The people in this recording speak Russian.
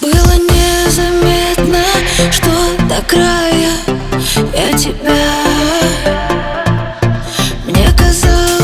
Было незаметно, что до края я тебя. Мне казалось